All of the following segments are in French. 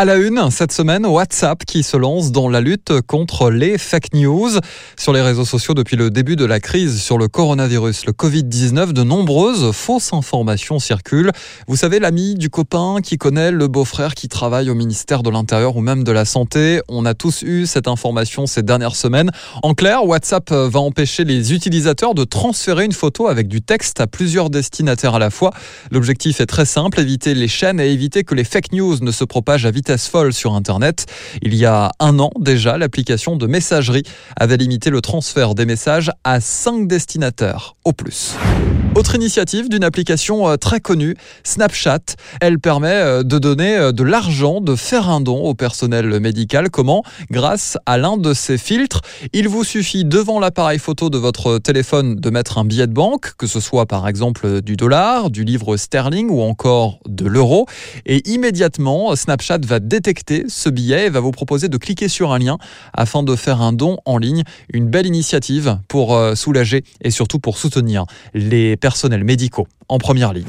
À la une, cette semaine, WhatsApp qui se lance dans la lutte contre les fake news. Sur les réseaux sociaux, depuis le début de la crise sur le coronavirus, le Covid-19, de nombreuses fausses informations circulent. Vous savez, l'ami du copain qui connaît le beau-frère qui travaille au ministère de l'Intérieur ou même de la Santé. On a tous eu cette information ces dernières semaines. En clair, WhatsApp va empêcher les utilisateurs de transférer une photo avec du texte à plusieurs destinataires à la fois. L'objectif est très simple, éviter les chaînes et éviter que les fake news ne se propagent à vitesse folle sur Internet. Il y a un an déjà, l'application de messagerie avait limité le transfert des messages à 5 destinataires au plus. Autre initiative d'une application euh, très connue, Snapchat. Elle permet euh, de donner euh, de l'argent, de faire un don au personnel médical. Comment? Grâce à l'un de ces filtres. Il vous suffit devant l'appareil photo de votre téléphone de mettre un billet de banque, que ce soit par exemple du dollar, du livre sterling ou encore de l'euro. Et immédiatement, Snapchat va détecter ce billet et va vous proposer de cliquer sur un lien afin de faire un don en ligne. Une belle initiative pour soulager et surtout pour soutenir les personnels médicaux en première ligne.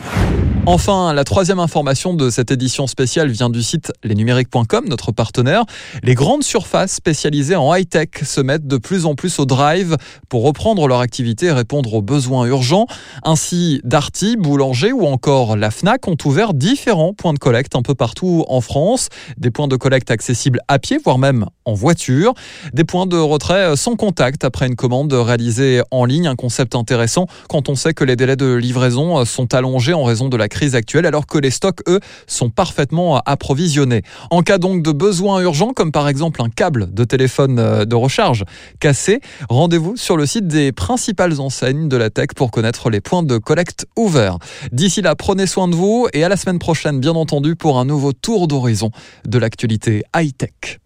Enfin, la troisième information de cette édition spéciale vient du site lesnumériques.com, notre partenaire. Les grandes surfaces spécialisées en high-tech se mettent de plus en plus au drive pour reprendre leur activité et répondre aux besoins urgents. Ainsi, Darty, Boulanger ou encore la FNAC ont ouvert différents points de collecte un peu partout en France. Des points de collecte accessibles à pied, voire même en voiture. Des points de retrait sans contact après une commande réalisée en ligne. Un concept intéressant quand on sait que les délais de livraison sont allongés en raison de la crise actuelle, alors que les stocks, eux, sont parfaitement approvisionnés. En cas donc de besoin urgent, comme par exemple un câble de téléphone euh, de recharge cassé, rendez-vous sur le site des principales enseignes de la tech pour connaître les points de collecte ouverts. D'ici là, prenez soin de vous et à la semaine prochaine, bien entendu, pour un nouveau tour d'horizon de l'actualité high-tech.